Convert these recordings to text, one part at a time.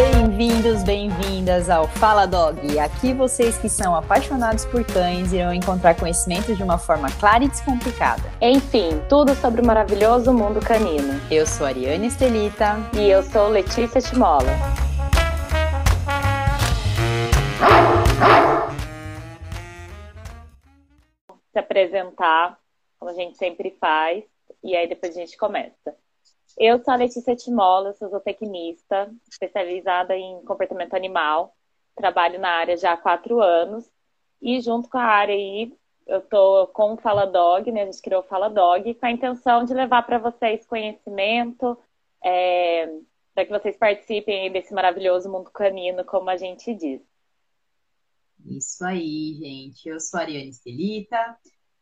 Bem-vindos, bem-vindas ao Fala Dog. Aqui vocês que são apaixonados por cães irão encontrar conhecimento de uma forma clara e descomplicada. Enfim, tudo sobre o maravilhoso mundo canino. Eu sou Ariane Estelita. E eu sou Letícia Timola. Se apresentar, como a gente sempre faz, e aí depois a gente começa. Eu sou a Letícia Timola, sou zootecnista, especializada em comportamento animal. Trabalho na área já há quatro anos. E junto com a área aí, eu tô com o Fala Dog, né? A gente criou o Fala Dog com a intenção de levar para vocês conhecimento, é, para que vocês participem desse maravilhoso mundo canino, como a gente diz. Isso aí, gente. Eu sou a Ariane Estelita,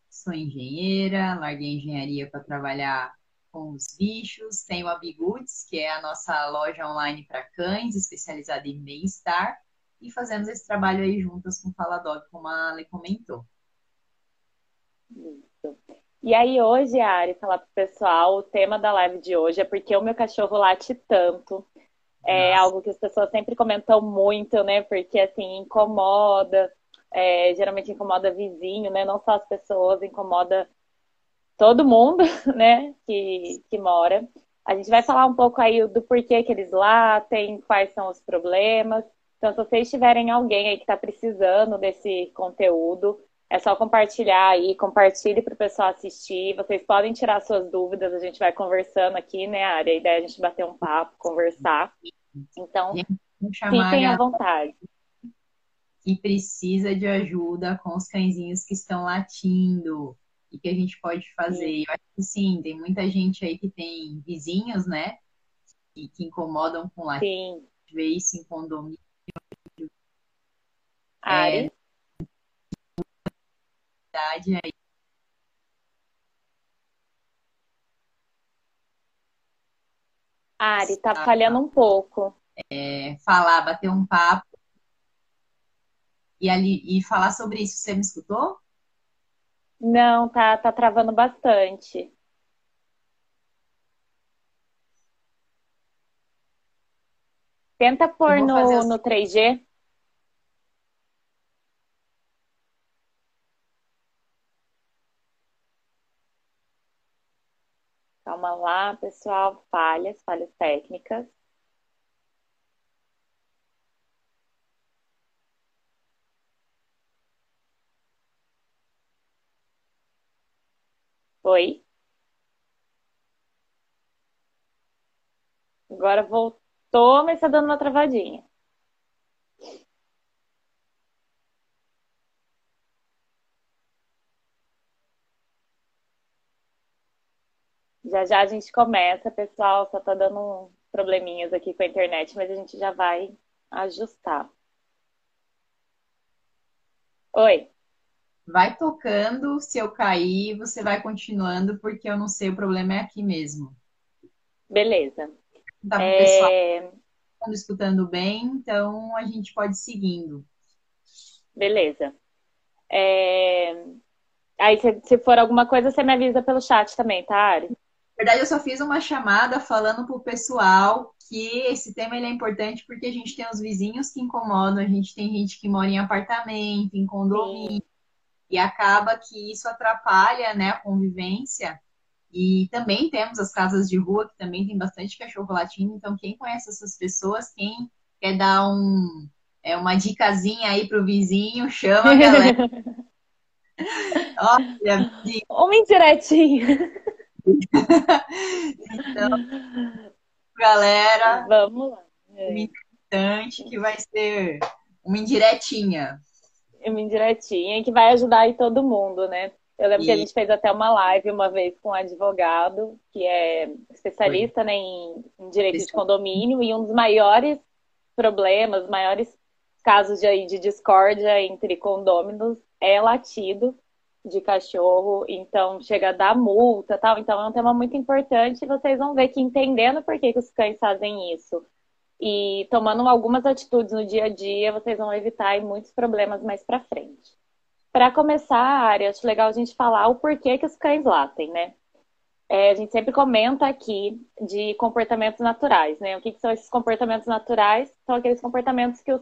sou engenheira, larguei engenharia para trabalhar com os bichos. Tenho a Bigoods, que é a nossa loja online para cães, especializada em bem-estar. E fazemos esse trabalho aí juntas com o Fala Dog, como a Ale comentou. Isso. E aí hoje, Ari, falar pro pessoal, o tema da live de hoje é porque o meu cachorro late tanto. É Nossa. algo que as pessoas sempre comentam muito, né? Porque assim, incomoda, é, geralmente incomoda vizinho, né? Não só as pessoas, incomoda todo mundo, né, que, que mora. A gente vai falar um pouco aí do porquê que eles latem, quais são os problemas. Então, se vocês tiverem alguém aí que está precisando desse conteúdo, é só compartilhar aí, compartilhe para o pessoal assistir. Vocês podem tirar suas dúvidas, a gente vai conversando aqui, né, Ari? A ideia é a gente bater um papo, conversar. Então, fiquem à vontade. Que precisa de ajuda com os cãezinhos que estão latindo e que a gente pode fazer. Sim. Eu acho que sim, tem muita gente aí que tem vizinhos, né? Que, que incomodam com latim. Vê isso em condomínio. Ari? É, aí. Ari, tá falhando um pouco. É, falar, bater um papo e, ali, e falar sobre isso. Você me escutou? Não, tá, tá travando bastante. Tenta pôr no, no 3G. Calma lá, pessoal. Falhas, falhas técnicas. Oi? Agora voltou, mas tá dando uma travadinha. Já já a gente começa, pessoal. Só tá dando probleminhas aqui com a internet, mas a gente já vai ajustar. Oi vai tocando, se eu cair, você vai continuando, porque eu não sei, o problema é aqui mesmo. Beleza. Tá é... pessoal escutando bem, então a gente pode ir seguindo. Beleza. É... Aí, se, se for alguma coisa, você me avisa pelo chat também, tá, Ari? Na verdade, eu só fiz uma chamada falando pro pessoal que esse tema ele é importante porque a gente tem os vizinhos que incomodam, a gente tem gente que mora em apartamento, em condomínio. Sim e acaba que isso atrapalha né, a convivência. E também temos as casas de rua, que também tem bastante cachorro latino. Então, quem conhece essas pessoas, quem quer dar um, é, uma dicasinha aí pro vizinho, chama a galera. Olha, uma indiretinha. então, galera, vamos lá. É. Importante que vai ser uma indiretinha uma indiretinha que vai ajudar aí todo mundo, né? Eu lembro e... que a gente fez até uma live uma vez com um advogado que é especialista né, em, em direito de condomínio e um dos maiores problemas, maiores casos de, de discórdia entre condôminos é latido de cachorro, então chega a dar multa tal. Então é um tema muito importante e vocês vão ver que entendendo por que, que os cães fazem isso e tomando algumas atitudes no dia a dia, vocês vão evitar muitos problemas mais para frente. Para começar, área, acho legal a gente falar o porquê que os cães latem, né? é, a gente sempre comenta aqui de comportamentos naturais, né? O que, que, são esses comportamentos naturais? São aqueles comportamentos que os,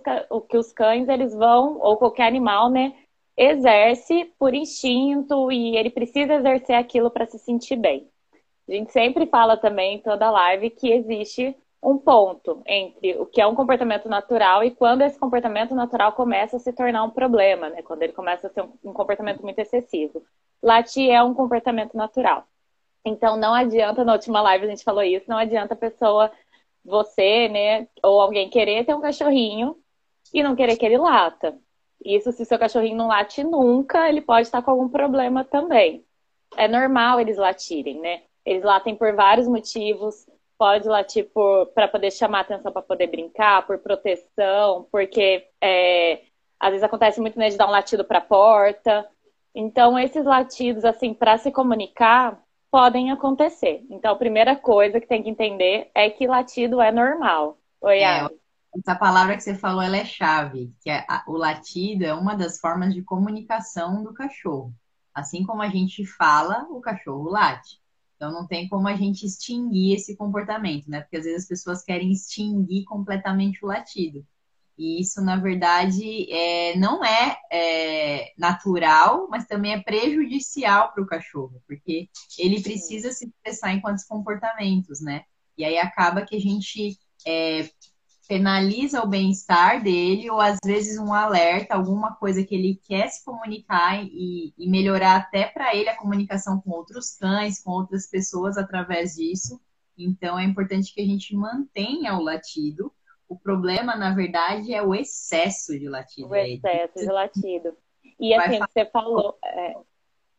que os cães eles vão, ou qualquer animal, né, exerce por instinto e ele precisa exercer aquilo para se sentir bem. A gente sempre fala também em toda live que existe um ponto entre o que é um comportamento natural e quando esse comportamento natural começa a se tornar um problema, né? Quando ele começa a ser um comportamento muito excessivo. Latir é um comportamento natural. Então não adianta, na última live a gente falou isso, não adianta a pessoa, você, né, ou alguém querer ter um cachorrinho e não querer que ele lata. Isso se seu cachorrinho não late nunca, ele pode estar com algum problema também. É normal eles latirem, né? Eles latem por vários motivos. Pode latir para poder chamar atenção para poder brincar, por proteção, porque é, às vezes acontece muito né, de dar um latido para a porta. Então, esses latidos, assim, para se comunicar, podem acontecer. Então, a primeira coisa que tem que entender é que latido é normal. Oi, é, Essa palavra que você falou, ela é chave, que é, o latido é uma das formas de comunicação do cachorro. Assim como a gente fala, o cachorro late. Então não tem como a gente extinguir esse comportamento, né? Porque às vezes as pessoas querem extinguir completamente o latido. E isso, na verdade, é, não é, é, natural, mas também é prejudicial para o cachorro, porque ele precisa se expressar em quantos comportamentos, né? E aí acaba que a gente é, penaliza o bem-estar dele, ou às vezes um alerta, alguma coisa que ele quer se comunicar e, e melhorar até para ele a comunicação com outros cães, com outras pessoas através disso. Então é importante que a gente mantenha o latido o problema, na verdade, é o excesso de latido. O excesso de latido. E assim, o que você falou. É...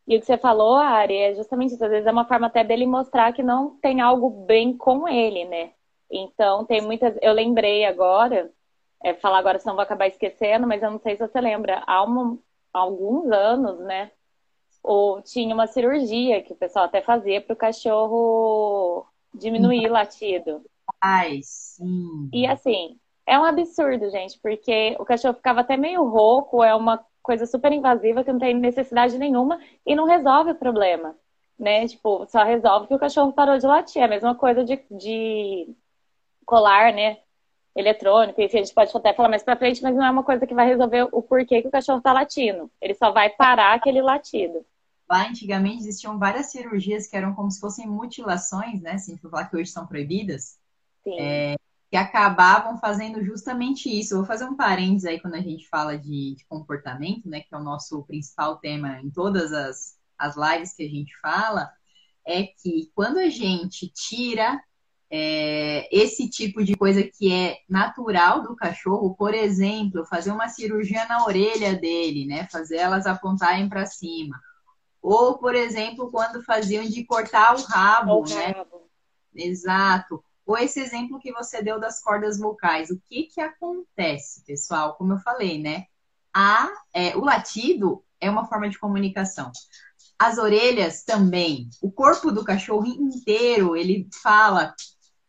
E o que você falou, Ari, é justamente isso. Às vezes é uma forma até dele mostrar que não tem algo bem com ele, né? Então, tem muitas. Eu lembrei agora, é, falar agora, senão vou acabar esquecendo, mas eu não sei se você lembra. Há, uma, há alguns anos, né? Ou tinha uma cirurgia que o pessoal até fazia para o cachorro diminuir o latido. Ai, sim. E assim, é um absurdo, gente, porque o cachorro ficava até meio rouco, é uma coisa super invasiva que não tem necessidade nenhuma e não resolve o problema, né? Tipo, só resolve que o cachorro parou de latir. É a mesma coisa de, de colar, né? Eletrônico, enfim, a gente pode até falar mais pra frente, mas não é uma coisa que vai resolver o porquê que o cachorro tá latindo. Ele só vai parar aquele latido. Lá antigamente existiam várias cirurgias que eram como se fossem mutilações, né? Assim, falar que hoje são proibidas é, que acabavam fazendo justamente isso. Eu vou fazer um parênteses aí quando a gente fala de, de, comportamento, né, que é o nosso principal tema em todas as, as lives que a gente fala, é que quando a gente tira é, esse tipo de coisa que é natural do cachorro, por exemplo, fazer uma cirurgia na orelha dele, né, fazer elas apontarem para cima. Ou, por exemplo, quando faziam de cortar o rabo, o né? Rabo. Exato ou esse exemplo que você deu das cordas vocais. O que que acontece, pessoal? Como eu falei, né? A, é, o latido é uma forma de comunicação. As orelhas também. O corpo do cachorro inteiro, ele fala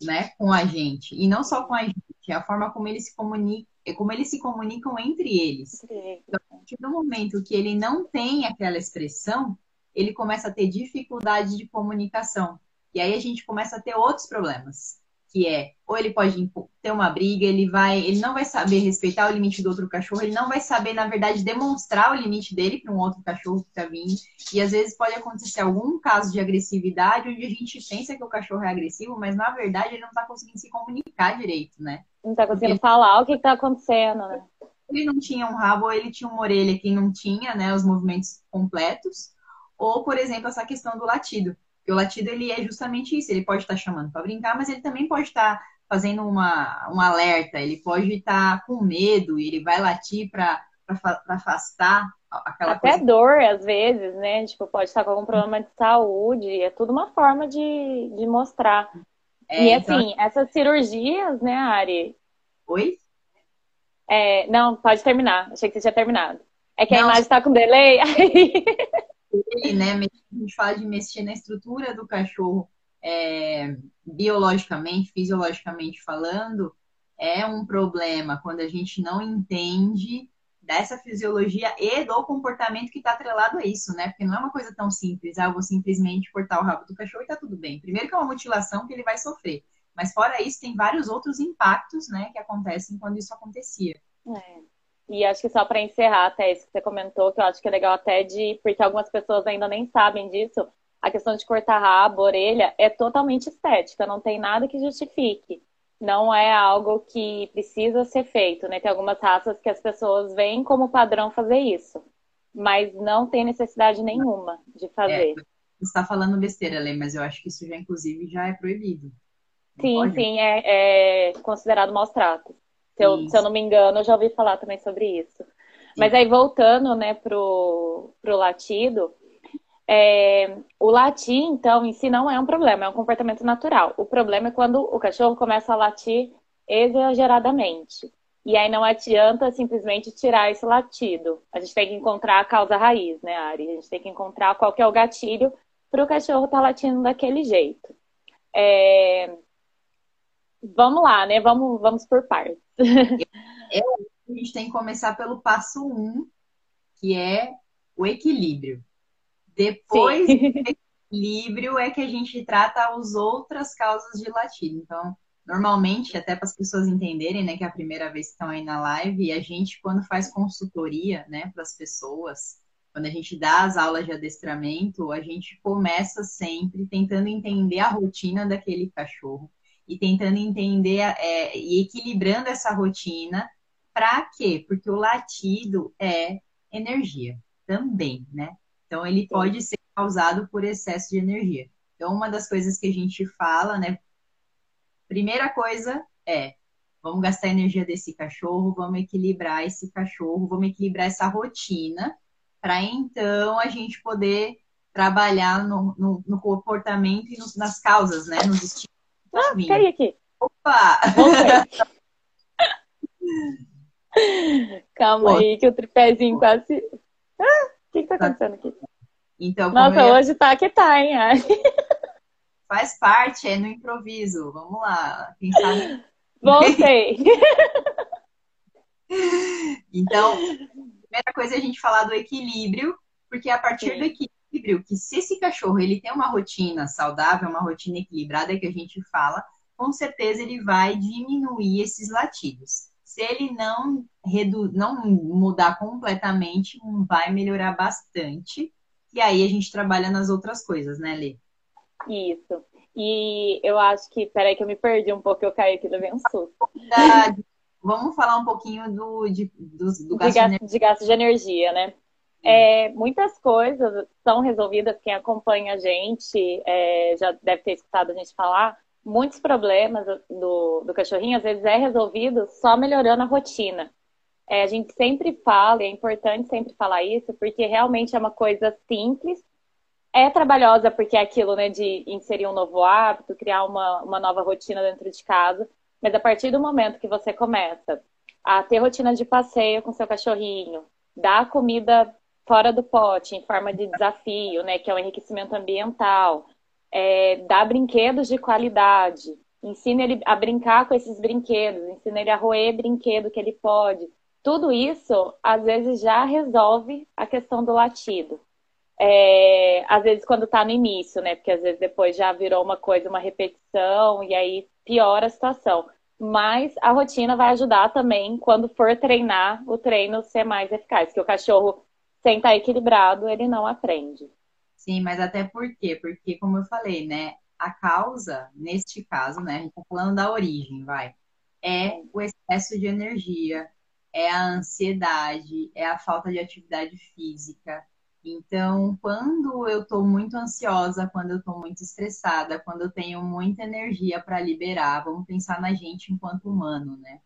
né, com a gente. E não só com a gente, é a forma como eles se comunicam, como eles se comunicam entre eles. Então, a partir do momento que ele não tem aquela expressão, ele começa a ter dificuldade de comunicação. E aí a gente começa a ter outros problemas que é ou ele pode ter uma briga, ele vai, ele não vai saber respeitar o limite do outro cachorro, ele não vai saber, na verdade, demonstrar o limite dele para um outro cachorro que está vindo. E às vezes pode acontecer algum caso de agressividade onde a gente pensa que o cachorro é agressivo, mas na verdade ele não está conseguindo se comunicar direito, né? Não está conseguindo falar o que está acontecendo, né? Ele não tinha um rabo, ou ele tinha uma orelha que não tinha, né, os movimentos completos. Ou, por exemplo, essa questão do latido porque o latido ele é justamente isso. Ele pode estar chamando para brincar, mas ele também pode estar fazendo uma, um alerta. Ele pode estar com medo e ele vai latir para afastar aquela Até coisa. dor, às vezes, né? Tipo, pode estar com algum problema de saúde. É tudo uma forma de, de mostrar. É, e então assim, então... essas cirurgias, né, Ari? Oi? É, não, pode terminar. Achei que você tinha terminado. É que não. a imagem está com delay. Aí né, a gente fala de mexer na estrutura do cachorro é, biologicamente, fisiologicamente falando, é um problema quando a gente não entende dessa fisiologia e do comportamento que está atrelado a isso, né? Porque não é uma coisa tão simples, ah, eu vou simplesmente cortar o rabo do cachorro e tá tudo bem. Primeiro que é uma mutilação que ele vai sofrer. Mas fora isso, tem vários outros impactos, né, que acontecem quando isso acontecia. É. E acho que só para encerrar até isso que você comentou, que eu acho que é legal até de, porque algumas pessoas ainda nem sabem disso, a questão de cortar rabo, orelha, é totalmente estética, não tem nada que justifique. Não é algo que precisa ser feito, né? Tem algumas raças que as pessoas veem como padrão fazer isso, mas não tem necessidade nenhuma de fazer. É, você está falando besteira, Lê, mas eu acho que isso já, inclusive, já é proibido. Não sim, pode? sim, é, é considerado maus tratos. Se eu, se eu, não me engano, eu já ouvi falar também sobre isso. Mas aí, voltando, né, pro, pro latido, é, o latir, então, em si não é um problema, é um comportamento natural. O problema é quando o cachorro começa a latir exageradamente. E aí não adianta simplesmente tirar esse latido. A gente tem que encontrar a causa raiz, né, Ari? A gente tem que encontrar qual que é o gatilho para o cachorro estar tá latindo daquele jeito. É... Vamos lá, né? Vamos, vamos por partes. Eu, a gente tem que começar pelo passo um, que é o equilíbrio. Depois do equilíbrio é que a gente trata as outras causas de latido. Então, normalmente, até para as pessoas entenderem, né, que é a primeira vez que estão aí na live, e a gente, quando faz consultoria, né, para as pessoas, quando a gente dá as aulas de adestramento, a gente começa sempre tentando entender a rotina daquele cachorro e tentando entender é, e equilibrando essa rotina. Para quê? Porque o latido é energia também, né? Então, ele pode ser causado por excesso de energia. Então, uma das coisas que a gente fala, né? Primeira coisa é: vamos gastar a energia desse cachorro, vamos equilibrar esse cachorro, vamos equilibrar essa rotina, para então a gente poder trabalhar no, no, no comportamento e nos, nas causas, né? Nos estilos. Ah, cai aqui. Opa! Calma aí, que o tripézinho quase. Ah! O que, que tá, tá acontecendo aqui? Então, Nossa, ia... hoje tá que tá, hein? Faz parte, é no improviso. Vamos lá. Quem sabe. Voltei. então, primeira coisa é a gente falar do equilíbrio, porque é a partir Sim. do equilíbrio, que se esse cachorro ele tem uma rotina saudável, uma rotina equilibrada que a gente fala, com certeza ele vai diminuir esses latidos se ele não, redu não mudar completamente, vai melhorar bastante. E aí a gente trabalha nas outras coisas, né, Lê? Isso. E eu acho que, peraí que eu me perdi um pouco, eu caí aqui, levei um susto. Vamos falar um pouquinho do, de, do, do gasto, de, gasto, de, gasto de energia, né? É, muitas coisas são resolvidas, quem acompanha a gente é, já deve ter escutado a gente falar, muitos problemas do, do cachorrinho, às vezes, é resolvido só melhorando a rotina. É, a gente sempre fala, e é importante sempre falar isso, porque realmente é uma coisa simples, é trabalhosa porque é aquilo, né, de inserir um novo hábito, criar uma, uma nova rotina dentro de casa, mas a partir do momento que você começa a ter rotina de passeio com seu cachorrinho, dar comida fora do pote, em forma de desafio, né, que é o enriquecimento ambiental, é, dá brinquedos de qualidade, ensina ele a brincar com esses brinquedos, ensina ele a roer brinquedo que ele pode. Tudo isso, às vezes, já resolve a questão do latido. É, às vezes, quando está no início, né? Porque às vezes depois já virou uma coisa, uma repetição, e aí piora a situação. Mas a rotina vai ajudar também quando for treinar, o treino ser mais eficaz. Que o cachorro, sem estar tá equilibrado, ele não aprende. Sim, mas até por quê? Porque, como eu falei, né? A causa, neste caso, né? A gente tá falando da origem, vai. É o excesso de energia, é a ansiedade, é a falta de atividade física. Então, quando eu estou muito ansiosa, quando eu estou muito estressada, quando eu tenho muita energia para liberar, vamos pensar na gente enquanto humano, né?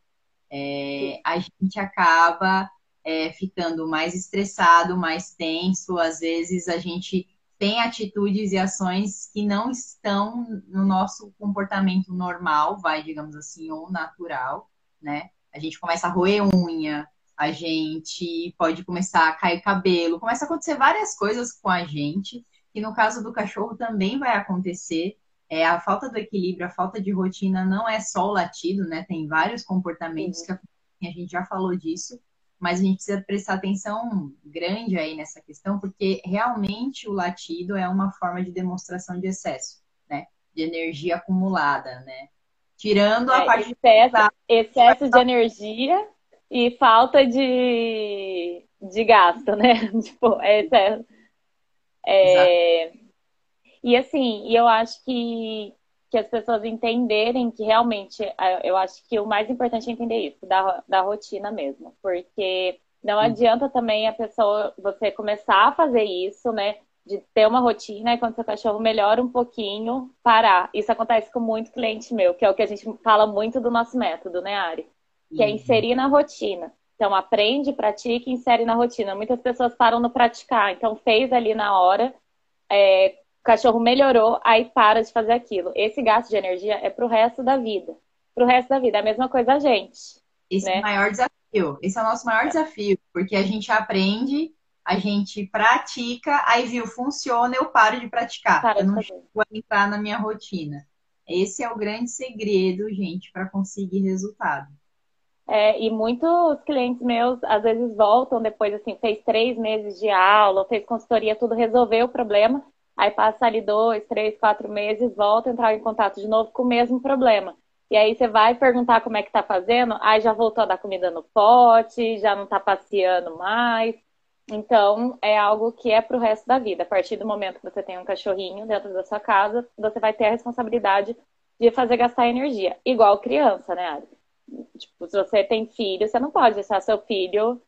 É, a gente acaba é, ficando mais estressado, mais tenso, às vezes a gente tem atitudes e ações que não estão no nosso comportamento normal, vai, digamos assim, ou natural, né? A gente começa a roer unha, a gente pode começar a cair cabelo, começa a acontecer várias coisas com a gente, que no caso do cachorro também vai acontecer. É, a falta do equilíbrio, a falta de rotina não é só o latido, né? Tem vários comportamentos que a gente já falou disso, mas a gente precisa prestar atenção grande aí nessa questão, porque realmente o latido é uma forma de demonstração de excesso, né? De energia acumulada, né? Tirando a é, parte excesso, excesso de energia e falta de, de gasto, né? tipo, é excesso. É, e assim, eu acho que, que as pessoas entenderem que realmente, eu acho que o mais importante é entender isso, da, da rotina mesmo. Porque não adianta também a pessoa, você começar a fazer isso, né? De ter uma rotina e quando seu cachorro melhora um pouquinho, parar. Isso acontece com muito cliente meu, que é o que a gente fala muito do nosso método, né, Ari? Que é uhum. inserir na rotina. Então, aprende, pratica e insere na rotina. Muitas pessoas param no praticar. Então, fez ali na hora, é, o cachorro melhorou, aí para de fazer aquilo. Esse gasto de energia é pro resto da vida. Pro resto da vida. É a mesma coisa a gente. Esse né? é o maior desafio. Esse é o nosso maior desafio, porque a gente aprende, a gente pratica, aí viu, funciona, eu paro de praticar. Para eu não vou entrar na minha rotina. Esse é o grande segredo, gente, para conseguir resultado. É, e muitos clientes meus, às vezes, voltam depois, assim, fez três meses de aula, fez consultoria, tudo, resolveu o problema, Aí passa ali dois, três, quatro meses, volta a entrar em contato de novo com o mesmo problema. E aí você vai perguntar como é que tá fazendo, aí já voltou a dar comida no pote, já não tá passeando mais. Então, é algo que é pro resto da vida. A partir do momento que você tem um cachorrinho dentro da sua casa, você vai ter a responsabilidade de fazer gastar energia. Igual criança, né, Ari? Tipo, se você tem filho, você não pode deixar seu filho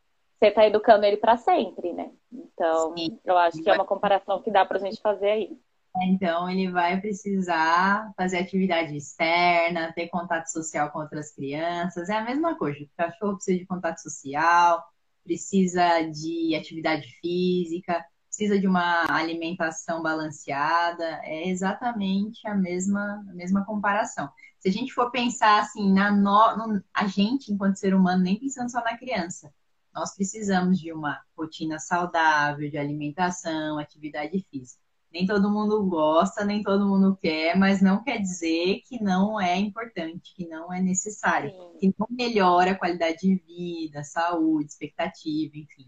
você está educando ele para sempre, né? Então, Sim. eu acho que é uma comparação que dá para a gente fazer aí. Então, ele vai precisar fazer atividade externa, ter contato social com outras crianças. É a mesma coisa. O cachorro precisa de contato social, precisa de atividade física, precisa de uma alimentação balanceada. É exatamente a mesma, a mesma comparação. Se a gente for pensar assim, na no, no, a gente, enquanto ser humano, nem pensando só na criança, nós precisamos de uma rotina saudável, de alimentação, atividade física. Nem todo mundo gosta, nem todo mundo quer, mas não quer dizer que não é importante, que não é necessário, Sim. que não melhora a qualidade de vida, saúde, expectativa, enfim.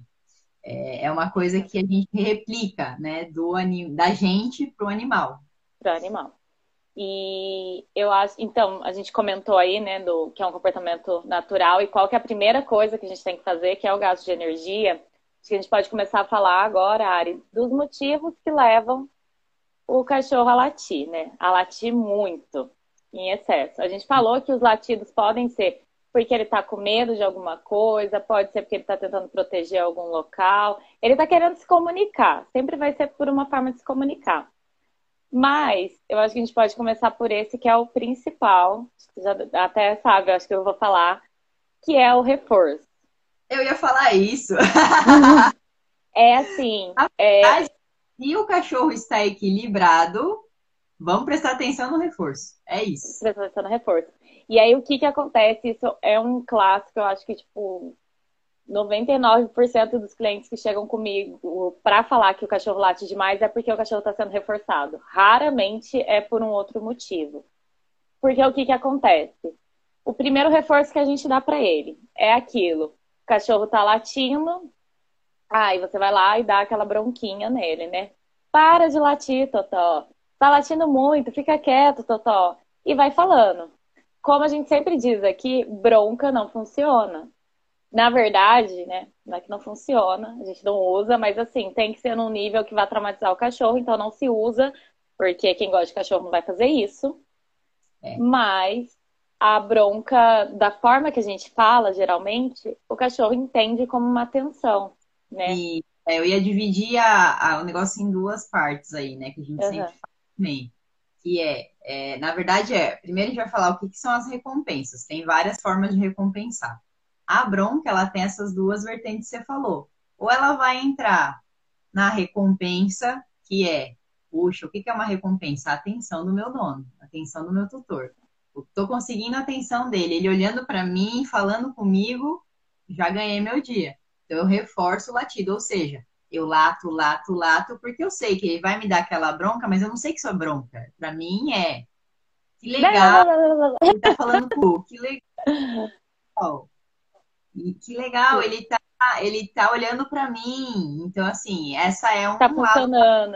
É, é uma coisa que a gente replica, né, do da gente para o animal. Para o animal. E eu acho, então, a gente comentou aí, né, do que é um comportamento natural e qual que é a primeira coisa que a gente tem que fazer, que é o gasto de energia. Acho que a gente pode começar a falar agora, Ari, dos motivos que levam o cachorro a latir, né? A latir muito, em excesso. A gente falou que os latidos podem ser porque ele está com medo de alguma coisa, pode ser porque ele está tentando proteger algum local, ele está querendo se comunicar. Sempre vai ser por uma forma de se comunicar. Mas eu acho que a gente pode começar por esse que é o principal. Já até sabe, eu acho que eu vou falar, que é o reforço. Eu ia falar isso. é assim. É... Se o cachorro está equilibrado, vamos prestar atenção no reforço. É isso. Prestar atenção no reforço. E aí o que que acontece? Isso é um clássico, eu acho que, tipo, 99% dos clientes que chegam comigo para falar que o cachorro late demais é porque o cachorro está sendo reforçado. Raramente é por um outro motivo. Porque o que, que acontece? O primeiro reforço que a gente dá para ele é aquilo: o cachorro está latindo, aí você vai lá e dá aquela bronquinha nele, né? Para de latir, Totó. Tá latindo muito, fica quieto, Totó. E vai falando. Como a gente sempre diz aqui, bronca não funciona na verdade, né, não é que não funciona, a gente não usa, mas assim, tem que ser num nível que vai traumatizar o cachorro, então não se usa, porque quem gosta de cachorro não vai fazer isso. É. Mas a bronca, da forma que a gente fala, geralmente, o cachorro entende como uma atenção, né? E é, eu ia dividir a, a, o negócio em duas partes aí, né, que a gente uhum. sempre fala também. Que é, é, na verdade, é, primeiro a gente vai falar o que, que são as recompensas. Tem várias formas de recompensar. A bronca, ela tem essas duas vertentes que você falou. Ou ela vai entrar na recompensa, que é, puxa, o que é uma recompensa? A atenção do meu dono, a atenção do meu tutor. Estou conseguindo a atenção dele, ele olhando para mim, falando comigo, já ganhei meu dia. Então eu reforço o latido, ou seja, eu lato, lato, lato, porque eu sei que ele vai me dar aquela bronca, mas eu não sei que isso é bronca. Para mim é que legal. Ele tá falando, pô, que legal. E que legal, ele tá ele tá olhando para mim. Então, assim, essa é um tá funcionando.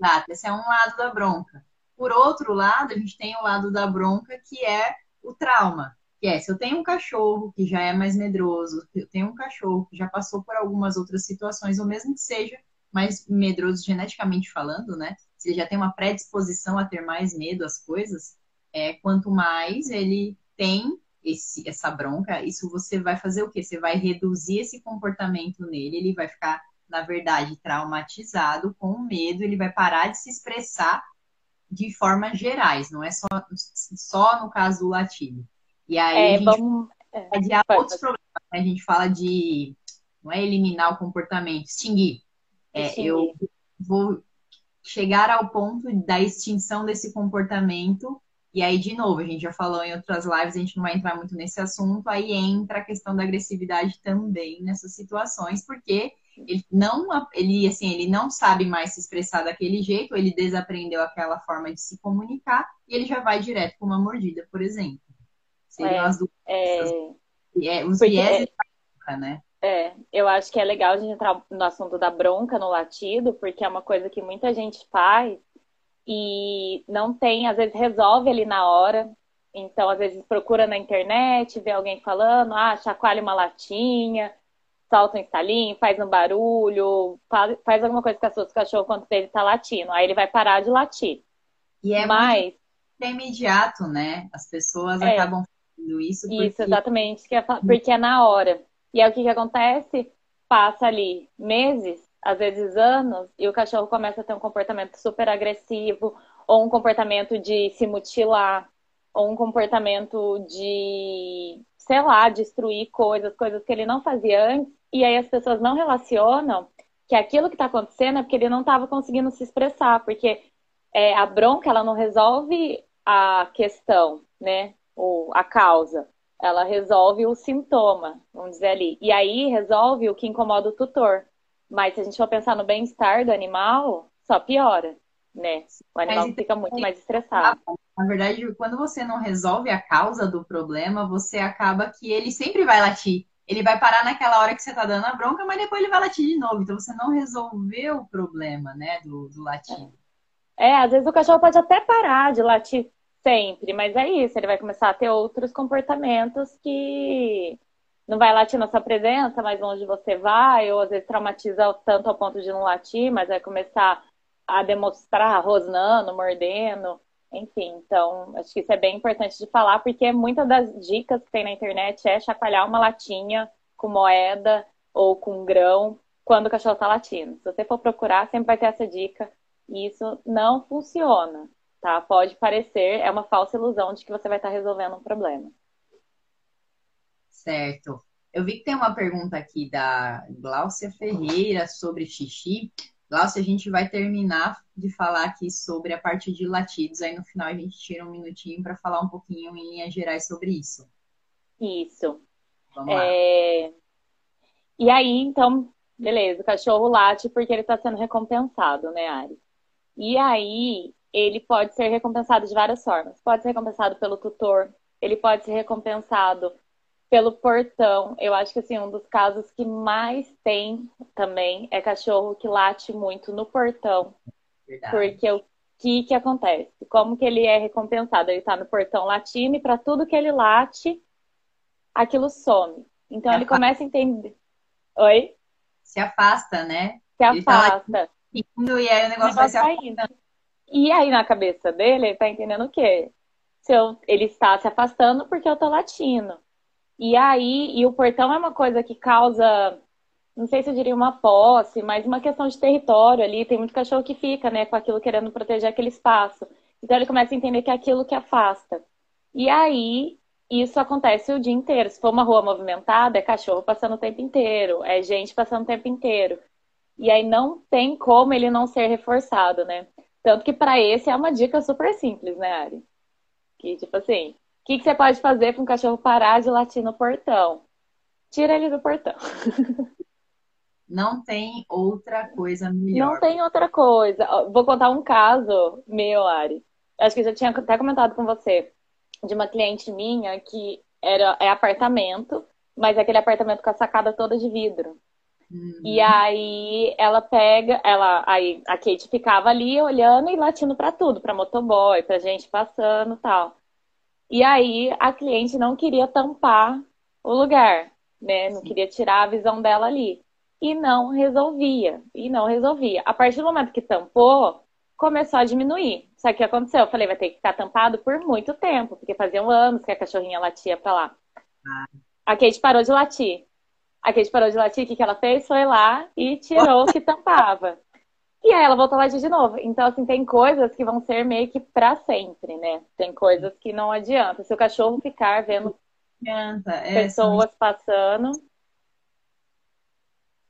Lado, esse é um lado da bronca. Por outro lado, a gente tem o lado da bronca que é o trauma. Que é, se eu tenho um cachorro que já é mais medroso, eu tenho um cachorro que já passou por algumas outras situações, ou mesmo que seja mais medroso geneticamente falando, né? Se ele já tem uma predisposição a ter mais medo às coisas, é, quanto mais ele tem esse, essa bronca, isso você vai fazer o quê? Você vai reduzir esse comportamento nele, ele vai ficar, na verdade, traumatizado, com medo, ele vai parar de se expressar de formas gerais, não é só, só no caso do latido. E aí é, a gente vamos... É, adiar outros problemas. Né? A gente fala de não é eliminar o comportamento, extinguir. É, eu vou chegar ao ponto da extinção desse comportamento. E aí, de novo, a gente já falou em outras lives, a gente não vai entrar muito nesse assunto. Aí entra a questão da agressividade também nessas situações, porque ele não, ele, assim, ele não sabe mais se expressar daquele jeito, ele desaprendeu aquela forma de se comunicar e ele já vai direto com uma mordida, por exemplo. Seriam é, as duas. É... É, os viés é, né? É, eu acho que é legal a gente entrar no assunto da bronca no latido, porque é uma coisa que muita gente faz e não tem, às vezes resolve ali na hora. Então, às vezes procura na internet, vê alguém falando, ah, chacoalha uma latinha, solta um estalinho, faz um barulho, faz alguma coisa com a sua cachorro quando ele tá latindo. Aí ele vai parar de latir. E é Mas... muito imediato, né? As pessoas é. acabam fazendo isso. Porque... Isso, exatamente, é porque é na hora. E aí o que, que acontece? Passa ali meses, às vezes anos, e o cachorro começa a ter um comportamento super agressivo, ou um comportamento de se mutilar, ou um comportamento de, sei lá, destruir coisas, coisas que ele não fazia antes, e aí as pessoas não relacionam que aquilo que está acontecendo é porque ele não estava conseguindo se expressar, porque é, a bronca ela não resolve a questão, né, ou a causa ela resolve o sintoma, vamos dizer ali. E aí resolve o que incomoda o tutor. Mas se a gente for pensar no bem-estar do animal, só piora, né? O animal Mas, fica muito mais estressado. Na verdade, quando você não resolve a causa do problema, você acaba que ele sempre vai latir. Ele vai parar naquela hora que você tá dando a bronca, mas depois ele vai latir de novo. Então você não resolveu o problema, né, do, do latido. É, às vezes o cachorro pode até parar de latir Sempre, mas é isso, ele vai começar a ter outros comportamentos que não vai latir na sua presença, mas onde você vai, ou às vezes traumatiza tanto ao ponto de não latir, mas vai começar a demonstrar rosnando, mordendo, enfim. Então, acho que isso é bem importante de falar, porque muitas das dicas que tem na internet é chacoalhar uma latinha com moeda ou com grão quando o cachorro está latindo. Se você for procurar, sempre vai ter essa dica. E isso não funciona tá? Pode parecer, é uma falsa ilusão de que você vai estar resolvendo um problema. Certo. Eu vi que tem uma pergunta aqui da Gláucia Ferreira sobre xixi. Gláucia, a gente vai terminar de falar aqui sobre a parte de latidos. Aí no final a gente tira um minutinho para falar um pouquinho em linhas gerais sobre isso. Isso. Vamos lá. É... E aí, então, beleza, o cachorro late porque ele está sendo recompensado, né, Ari? E aí, ele pode ser recompensado de várias formas. Pode ser recompensado pelo tutor, ele pode ser recompensado pelo portão. Eu acho que assim, um dos casos que mais tem também é cachorro que late muito no portão. Verdade. Porque o que que acontece? Como que ele é recompensado? Ele está no portão latindo e para tudo que ele late, aquilo some. Então Se ele afasta. começa a entender. Oi? Se afasta, né? Se ele afasta. Tá indo, e aí o negócio vai se afastando. E aí, na cabeça dele, ele tá entendendo o quê? Se eu, ele está se afastando porque eu tô latindo. E aí, e o portão é uma coisa que causa, não sei se eu diria uma posse, mas uma questão de território ali. Tem muito cachorro que fica, né, com aquilo querendo proteger aquele espaço. Então ele começa a entender que é aquilo que afasta. E aí, isso acontece o dia inteiro. Se for uma rua movimentada, é cachorro passando o tempo inteiro, é gente passando o tempo inteiro. E aí não tem como ele não ser reforçado, né? Tanto que para esse é uma dica super simples, né, Ari? Que tipo assim, o que, que você pode fazer para um cachorro parar de latir no portão? Tira ele do portão. Não tem outra coisa melhor. Não tem outra coisa. Vou contar um caso meu, Ari. Acho que eu já tinha até comentado com você de uma cliente minha que era é apartamento mas é aquele apartamento com a sacada toda de vidro. Uhum. E aí ela pega, ela aí a Kate ficava ali olhando e latindo para tudo, para motoboy, para gente passando, tal. E aí a cliente não queria tampar o lugar, né? Não queria tirar a visão dela ali. E não resolvia, e não resolvia. A partir do momento que tampou, começou a diminuir. Só que o que aconteceu? Eu falei, vai ter que ficar tampado por muito tempo, porque faziam anos que a cachorrinha latia pra lá. Ah. A Kate parou de latir. A Kate parou de latir, o que, que ela fez? Foi lá e tirou o que tampava. E aí ela voltou a latir de novo. Então, assim, tem coisas que vão ser meio que pra sempre, né? Tem coisas que não adianta. Se o cachorro ficar vendo adianta. É, pessoas passando.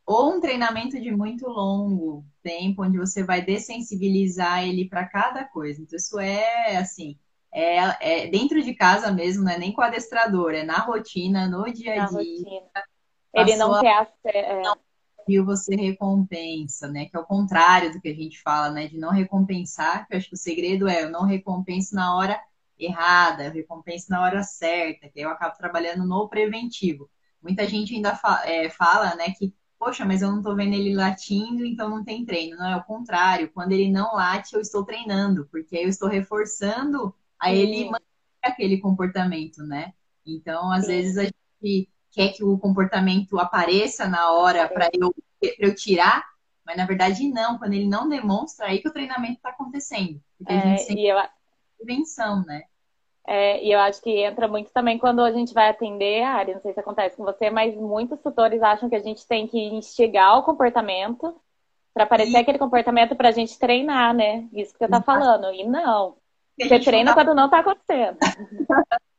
Ou um treinamento de muito longo tempo, onde você vai dessensibilizar ele para cada coisa. Então, isso é assim. É, é, dentro de casa mesmo, não é nem com o adestrador, é na rotina, no dia a dia. Ele não quer é. E você recompensa, né? Que é o contrário do que a gente fala, né? De não recompensar, que eu acho que o segredo é eu não recompenso na hora errada, eu recompenso na hora certa, que aí eu acabo trabalhando no preventivo. Muita gente ainda fa é, fala, né, que, poxa, mas eu não tô vendo ele latindo, então não tem treino. Não, é o contrário. Quando ele não late, eu estou treinando, porque eu estou reforçando a ele manter aquele comportamento, né? Então, às Sim. vezes a gente quer que o comportamento apareça na hora para eu, eu tirar, mas na verdade não, quando ele não demonstra, aí que o treinamento está acontecendo. Porque é, a gente sempre e eu... prevenção, né? É, e eu acho que entra muito também quando a gente vai atender a área, não sei se acontece com você, mas muitos tutores acham que a gente tem que instigar o comportamento para aparecer e... aquele comportamento para a gente treinar, né? Isso que você está falando. E não. Você treina tá... quando não está acontecendo.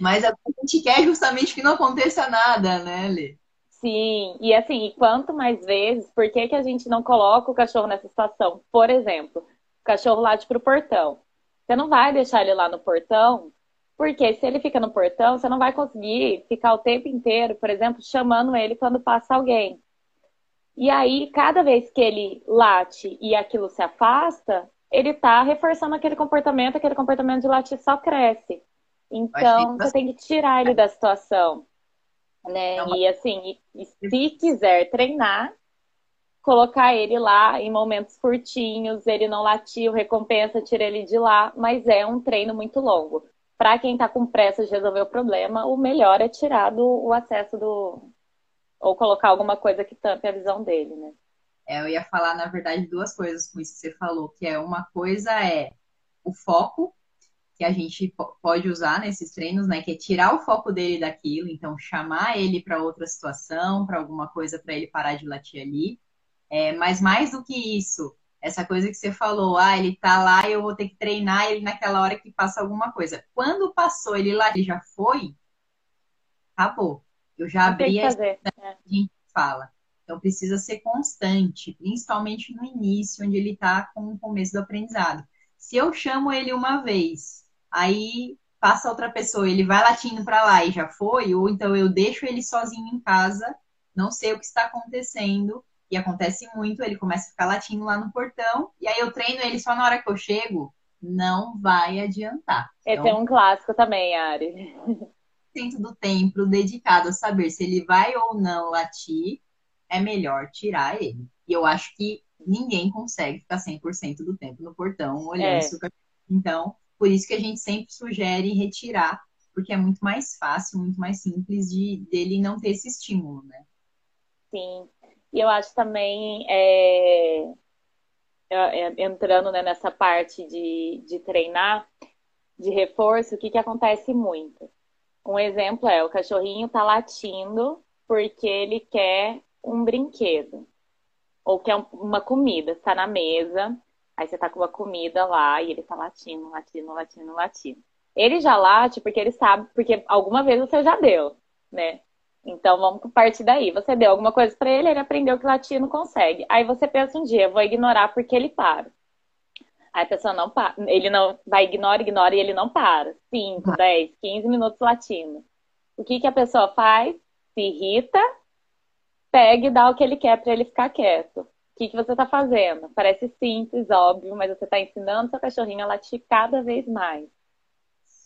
Mas a gente quer justamente que não aconteça nada, né, Lê? Sim, e assim, e quanto mais vezes, por que, que a gente não coloca o cachorro nessa situação? Por exemplo, o cachorro late pro portão. Você não vai deixar ele lá no portão, porque se ele fica no portão, você não vai conseguir ficar o tempo inteiro, por exemplo, chamando ele quando passa alguém. E aí, cada vez que ele late e aquilo se afasta, ele tá reforçando aquele comportamento, aquele comportamento de latir só cresce. Então, você tem que tirar ele da situação. Né? É e assim, e, se quiser treinar, colocar ele lá em momentos curtinhos, ele não latiu, recompensa, tira ele de lá, mas é um treino muito longo. Para quem está com pressa de resolver o problema, o melhor é tirar do, o acesso do. ou colocar alguma coisa que tampe a visão dele, né? É, eu ia falar, na verdade, duas coisas com isso que você falou, que é uma coisa é o foco que a gente pode usar nesses treinos, né? Que é tirar o foco dele daquilo, então chamar ele para outra situação, para alguma coisa para ele parar de latir ali. É, mas mais do que isso, essa coisa que você falou, ah, ele tá lá e eu vou ter que treinar ele naquela hora que passa alguma coisa. Quando passou ele lá e já foi, acabou. Eu já abri a é. a gente fala. Então precisa ser constante, principalmente no início, onde ele está com o começo do aprendizado. Se eu chamo ele uma vez aí passa outra pessoa, ele vai latindo para lá e já foi, ou então eu deixo ele sozinho em casa, não sei o que está acontecendo, e acontece muito, ele começa a ficar latindo lá no portão, e aí eu treino ele só na hora que eu chego, não vai adiantar. Esse então, é um clássico também, Ari. Dentro do tempo dedicado a saber se ele vai ou não latir, é melhor tirar ele. E eu acho que ninguém consegue ficar 100% do tempo no portão olhando é. se o cachorro. Então, por isso que a gente sempre sugere retirar, porque é muito mais fácil, muito mais simples de dele não ter esse estímulo, né? Sim. E eu acho também, é, é, entrando né, nessa parte de, de treinar, de reforço, o que, que acontece muito? Um exemplo é o cachorrinho tá latindo porque ele quer um brinquedo ou quer uma comida, está na mesa, Aí você tá com uma comida lá e ele tá latindo, latindo, latindo, latindo. Ele já late porque ele sabe, porque alguma vez você já deu, né? Então vamos partir daí. Você deu alguma coisa para ele, ele aprendeu que latir não consegue. Aí você pensa um dia, vou ignorar porque ele para. Aí a pessoa não para, ele não vai ignora, ignora e ele não para. 5, 10, 15 minutos latindo. O que que a pessoa faz? Se irrita, pega e dá o que ele quer para ele ficar quieto que, que você está fazendo? Parece simples, óbvio, mas você está ensinando seu cachorrinho a latir cada vez mais.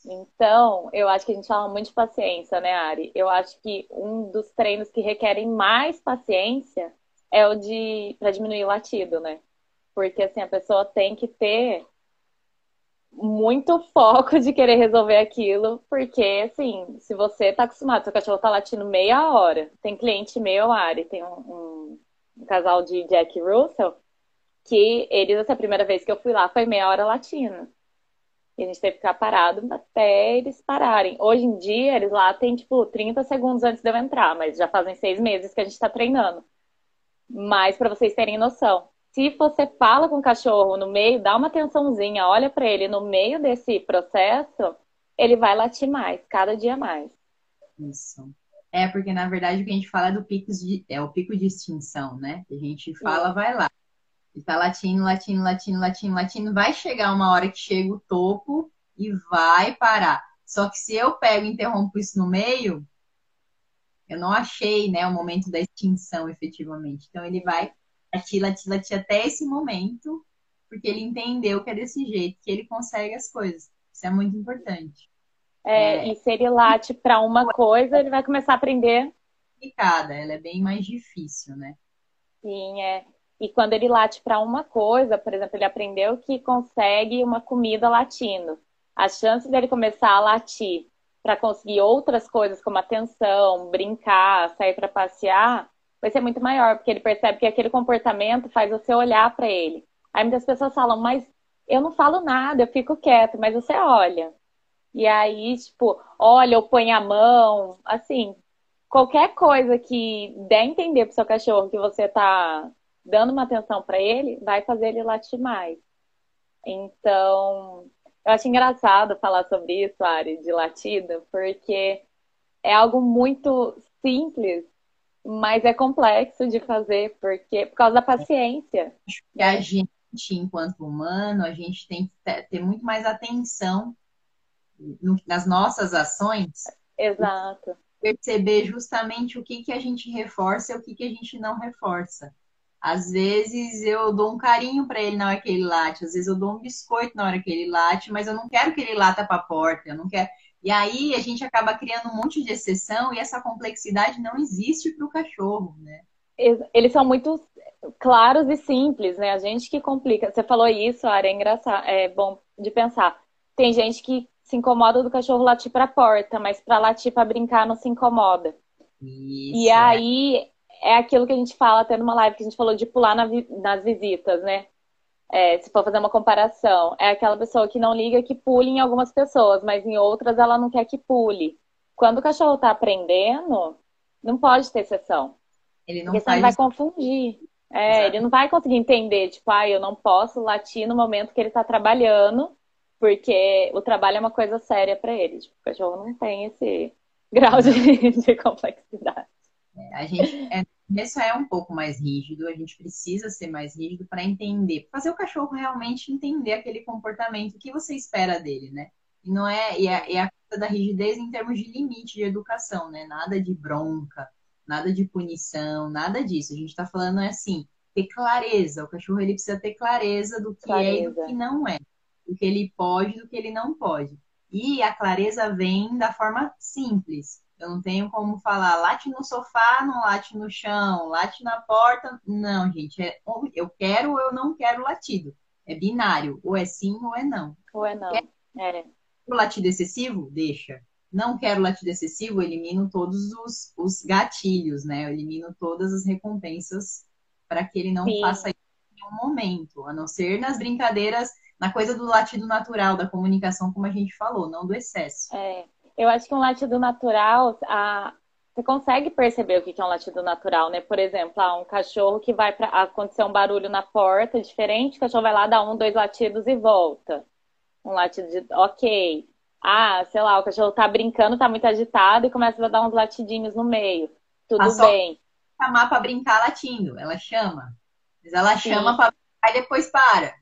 Então, eu acho que a gente fala muito de paciência, né, Ari? Eu acho que um dos treinos que requerem mais paciência é o de para diminuir o latido, né? Porque assim, a pessoa tem que ter muito foco de querer resolver aquilo, porque assim, se você tá acostumado, seu cachorro tá latindo meia hora, tem cliente meu, Ari, tem um, um, um casal de Jack Russell, que eles, essa primeira vez que eu fui lá, foi meia hora latindo. E a gente teve que ficar parado até eles pararem. Hoje em dia, eles lá têm, tipo, 30 segundos antes de eu entrar, mas já fazem seis meses que a gente tá treinando. Mas, para vocês terem noção, se você fala com o cachorro no meio, dá uma atençãozinha, olha para ele no meio desse processo, ele vai latir mais, cada dia mais. Isso. É, porque na verdade o que a gente fala é do pico de, é o pico de extinção, né? A gente fala, Sim. vai lá. Ele tá latindo, latindo, latindo, latindo, latindo. Vai chegar uma hora que chega o topo e vai parar. Só que se eu pego e interrompo isso no meio, eu não achei, né, o momento da extinção efetivamente. Então ele vai latir, latir, latir até esse momento, porque ele entendeu que é desse jeito que ele consegue as coisas. Isso é muito importante. É, é... E se ele late para uma coisa, ele vai começar a aprender. Complicada, ela é bem mais difícil, né? Sim, é. E quando ele late para uma coisa, por exemplo, ele aprendeu que consegue uma comida latindo. A chance dele começar a latir para conseguir outras coisas como atenção, brincar, sair para passear, vai ser muito maior, porque ele percebe que aquele comportamento faz você olhar para ele. Aí muitas pessoas falam, mas eu não falo nada, eu fico quieto, mas você olha. E aí, tipo, olha, ou põe a mão, assim, qualquer coisa que der a entender pro seu cachorro que você tá dando uma atenção para ele, vai fazer ele latir mais. Então, eu acho engraçado falar sobre isso, Ari, de latido, porque é algo muito simples mas é complexo de fazer, porque por causa da paciência. E a gente, enquanto humano, a gente tem que ter muito mais atenção nas nossas ações. Exato. Perceber justamente o que, que a gente reforça e o que, que a gente não reforça. Às vezes eu dou um carinho para ele na hora que ele late, às vezes eu dou um biscoito na hora que ele late, mas eu não quero que ele lata para a porta, eu não quero. E aí a gente acaba criando um monte de exceção e essa complexidade não existe para o cachorro, né? Eles são muito claros e simples, né? A gente que complica. Você falou isso, Ara, é engraçado, é bom de pensar. Tem gente que se incomoda do cachorro latir para a porta, mas para latir para brincar não se incomoda. Isso, e aí é aquilo que a gente fala até numa live que a gente falou de pular na, nas visitas, né? é, se for fazer uma comparação, é aquela pessoa que não liga que pule em algumas pessoas, mas em outras ela não quer que pule. Quando o cachorro está aprendendo, não pode ter exceção. Ele não porque faz... vai confundir. É, ele não vai conseguir entender, tipo, ah, eu não posso latir no momento que ele está trabalhando, porque o trabalho é uma coisa séria para ele. Tipo, o cachorro não tem esse grau de, de complexidade. É, a gente é, isso é um pouco mais rígido, a gente precisa ser mais rígido para entender, fazer o cachorro realmente entender aquele comportamento que você espera dele, né? E não é, e é, é a coisa da rigidez em termos de limite de educação, né? Nada de bronca, nada de punição, nada disso. A gente está falando é assim, ter clareza. O cachorro ele precisa ter clareza do que clareza. é e do que não é, do que ele pode, do que ele não pode. E a clareza vem da forma simples. Eu não tenho como falar late no sofá, não late no chão, late na porta. Não, gente, é eu quero ou eu não quero latido. É binário, ou é sim ou é não. Ou é não. Quero é. o latido excessivo? Deixa. Não quero latido excessivo, elimino todos os, os gatilhos, né? Eu elimino todas as recompensas para que ele não sim. faça isso em nenhum momento, a não ser nas brincadeiras, na coisa do latido natural, da comunicação, como a gente falou, não do excesso. É. Eu acho que um latido natural, a... você consegue perceber o que é um latido natural, né? Por exemplo, ah, um cachorro que vai para acontecer um barulho na porta diferente, o cachorro vai lá, dá um, dois latidos e volta. Um latido de ok. Ah, sei lá, o cachorro tá brincando, tá muito agitado e começa a dar uns latidinhos no meio. Tudo Passou bem. Chamar para brincar latindo, ela chama. Mas ela chama para brincar e depois para.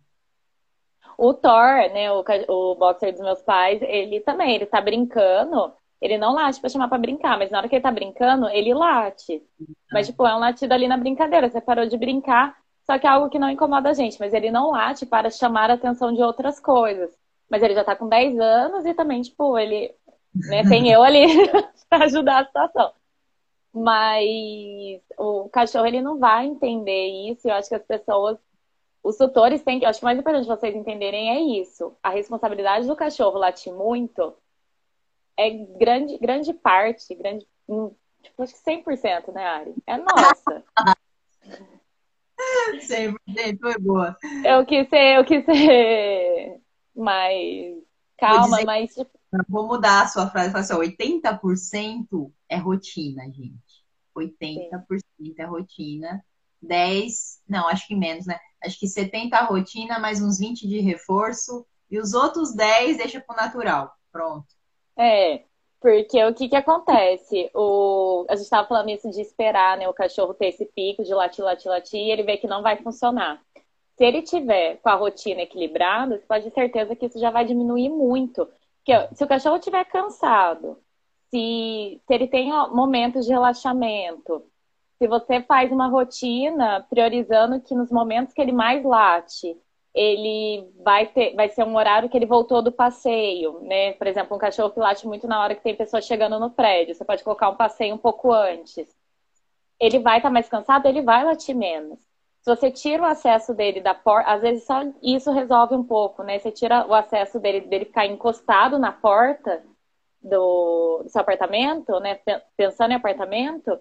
O Thor, né, o, o boxer dos meus pais, ele também, ele tá brincando, ele não late pra chamar pra brincar, mas na hora que ele tá brincando, ele late. Mas, tipo, é um latido ali na brincadeira, você parou de brincar, só que é algo que não incomoda a gente, mas ele não late para chamar a atenção de outras coisas. Mas ele já tá com 10 anos e também, tipo, ele né, tem eu ali para ajudar a situação. Mas o cachorro ele não vai entender isso. Eu acho que as pessoas, os tutores têm, eu acho que o mais importante vocês entenderem é isso. A responsabilidade do cachorro latir muito é grande, grande parte, grande, hum, tipo, acho que 100%, né, Ari? É nossa. 100% foi boa. Eu quis ser, eu quis ser mais calma, mas tipo, Vou mudar a sua frase, assim, 80% é rotina, gente. 80% Sim. é rotina. 10, não, acho que menos, né? Acho que 70 é rotina, mais uns 20 de reforço. E os outros 10 deixa pro natural. Pronto. É, porque o que que acontece? O... A gente estava falando isso de esperar, né? O cachorro ter esse pico de latir, latir, latir, e ele vê que não vai funcionar. Se ele tiver com a rotina equilibrada, você pode ter certeza que isso já vai diminuir muito. Porque se o cachorro estiver cansado, se, se ele tem momentos de relaxamento, se você faz uma rotina priorizando que nos momentos que ele mais late, ele vai ter, vai ser um horário que ele voltou do passeio, né? Por exemplo, um cachorro que late muito na hora que tem pessoa chegando no prédio, você pode colocar um passeio um pouco antes. Ele vai estar tá mais cansado, ele vai latir menos. Se você tira o acesso dele da porta, às vezes só isso resolve um pouco, né? Você tira o acesso dele, dele ficar encostado na porta do, do seu apartamento, né? Pensando em apartamento,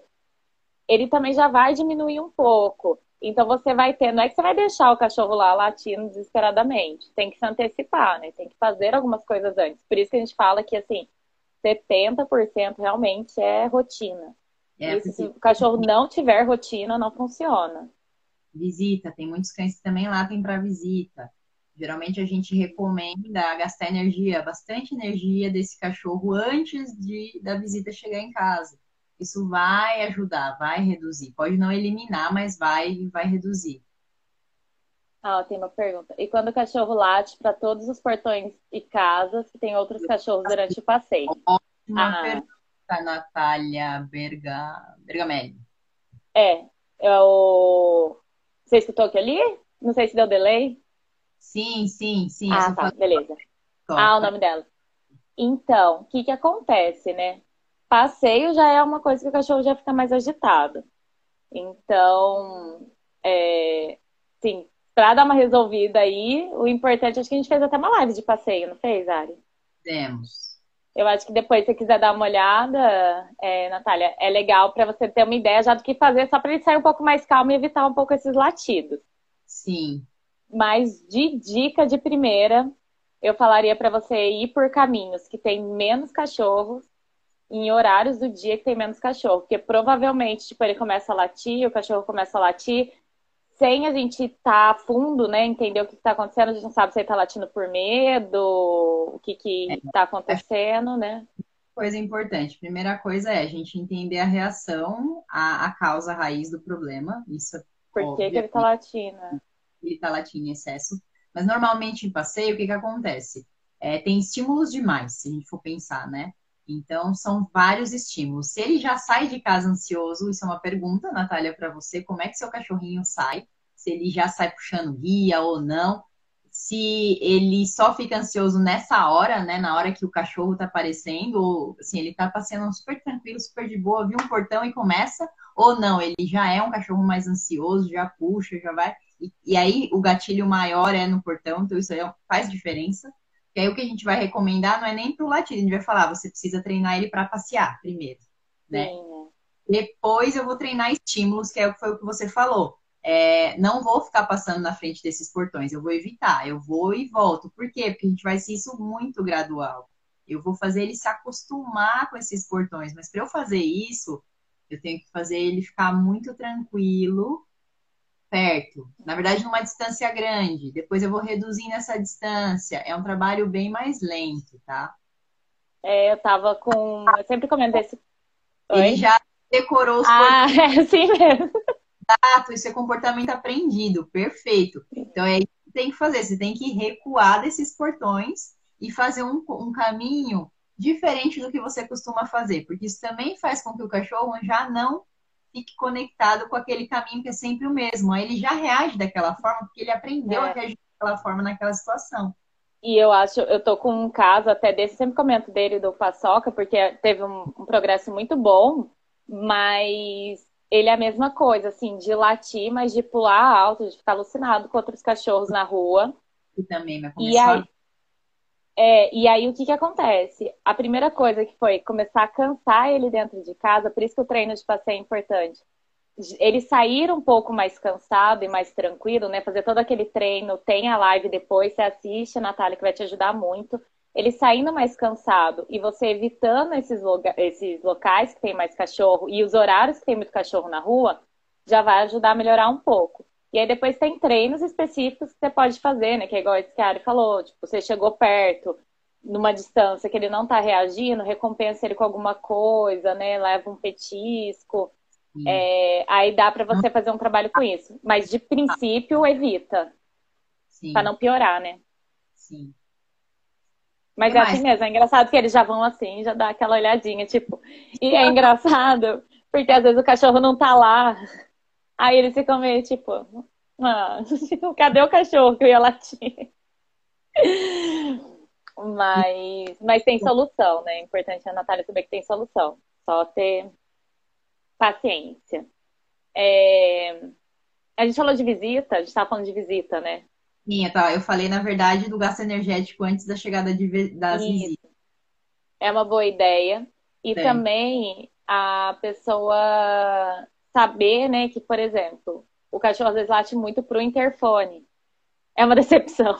ele também já vai diminuir um pouco. Então você vai ter, não é que você vai deixar o cachorro lá latindo desesperadamente. Tem que se antecipar, né? Tem que fazer algumas coisas antes. Por isso que a gente fala que assim, 70% realmente é rotina. É, porque... se o cachorro não tiver rotina, não funciona. Visita, tem muitos cães que também latem para visita. Geralmente a gente recomenda gastar energia, bastante energia desse cachorro antes de da visita chegar em casa. Isso vai ajudar, vai reduzir. Pode não eliminar, mas vai, vai reduzir. Ah, tem uma pergunta. E quando o cachorro late para todos os portões e casas que tem outros cachorros durante o passeio? Ótima ah. pergunta, Natália Berga... Bergamelli. É, eu... Você escutou aqui ali? Não sei se deu delay. Sim, sim, sim. Ah, tá, beleza. Ah, o nome dela. Então, o que que acontece, né? Passeio já é uma coisa que o cachorro já fica mais agitado. Então, é, sim, para dar uma resolvida aí, o importante, acho que a gente fez até uma live de passeio, não fez, Ari? Temos. Eu acho que depois, se você quiser dar uma olhada, é, Natália, é legal para você ter uma ideia já do que fazer, só para ele sair um pouco mais calmo e evitar um pouco esses latidos. Sim. Mas de dica de primeira, eu falaria para você ir por caminhos que tem menos cachorros em horários do dia que tem menos cachorro. Porque provavelmente, tipo, ele começa a latir, o cachorro começa a latir, sem a gente estar tá a fundo, né? Entender o que está acontecendo, a gente não sabe se ele está latindo por medo, o que está é, acontecendo, né? Coisa importante. Primeira coisa é a gente entender a reação, a, a causa raiz do problema. Isso é Por que, que ele está latindo? Ele está latindo em excesso. Mas normalmente em passeio, o que, que acontece? É, tem estímulos demais, se a gente for pensar, né? Então, são vários estímulos. Se ele já sai de casa ansioso, isso é uma pergunta, Natália, para você: como é que seu cachorrinho sai? Se ele já sai puxando guia ou não. Se ele só fica ansioso nessa hora, né? Na hora que o cachorro tá aparecendo, ou assim, ele tá passeando super tranquilo, super de boa, viu um portão e começa, ou não, ele já é um cachorro mais ansioso, já puxa, já vai. E, e aí o gatilho maior é no portão, então isso aí faz diferença. E aí o que a gente vai recomendar não é nem pro latido, a gente vai falar, você precisa treinar ele para passear primeiro, né? Sim. Depois eu vou treinar estímulos, que é, foi o que você falou. É, não vou ficar passando na frente desses portões, eu vou evitar, eu vou e volto. Por quê? Porque a gente vai ser isso muito gradual. Eu vou fazer ele se acostumar com esses portões, mas para eu fazer isso, eu tenho que fazer ele ficar muito tranquilo perto. Na verdade, numa distância grande. Depois eu vou reduzindo essa distância. É um trabalho bem mais lento, tá? É, eu tava com. Eu sempre comento esse. Ele já decorou os Ah, é assim mesmo. Exato, isso é comportamento aprendido, perfeito. Então é isso que tem que fazer. Você tem que recuar desses portões e fazer um, um caminho diferente do que você costuma fazer, porque isso também faz com que o cachorro já não fique conectado com aquele caminho que é sempre o mesmo. Aí ele já reage daquela forma, porque ele aprendeu é. a reagir daquela forma naquela situação. E eu acho, eu tô com um caso até desse, sempre comento dele do Paçoca, porque teve um, um progresso muito bom, mas ele é a mesma coisa, assim, de latir, mas de pular alto, de ficar alucinado com outros cachorros na rua. E também, mas e aí, é, e aí o que que acontece? A primeira coisa que foi começar a cansar ele dentro de casa, por isso que o treino de passeio é importante. Ele sair um pouco mais cansado e mais tranquilo, né? Fazer todo aquele treino, tem a live depois, você assiste, a Natália, que vai te ajudar muito. Ele saindo mais cansado e você evitando esses, loga esses locais que tem mais cachorro e os horários que tem muito cachorro na rua, já vai ajudar a melhorar um pouco. E aí depois tem treinos específicos que você pode fazer, né? Que é igual esse cara falou, tipo, você chegou perto, numa distância que ele não tá reagindo, recompensa ele com alguma coisa, né? Leva um petisco. É, aí dá para você fazer um trabalho com isso. Mas de princípio, evita. Para não piorar, né? Sim. Mas é assim mesmo, é engraçado que eles já vão assim, já dá aquela olhadinha, tipo. E é engraçado, porque às vezes o cachorro não tá lá. Aí eles ficam meio tipo, ah, cadê o cachorro que eu ia latir? Mas, mas tem solução, né? É importante a Natália saber que tem solução. Só ter paciência. É... A gente falou de visita, a gente estava falando de visita, né? Sim, eu falei, na verdade, do gasto energético antes da chegada de, das Isso. visitas. É uma boa ideia. E também a pessoa saber, né, que, por exemplo, o cachorro às vezes late muito pro interfone. É uma decepção.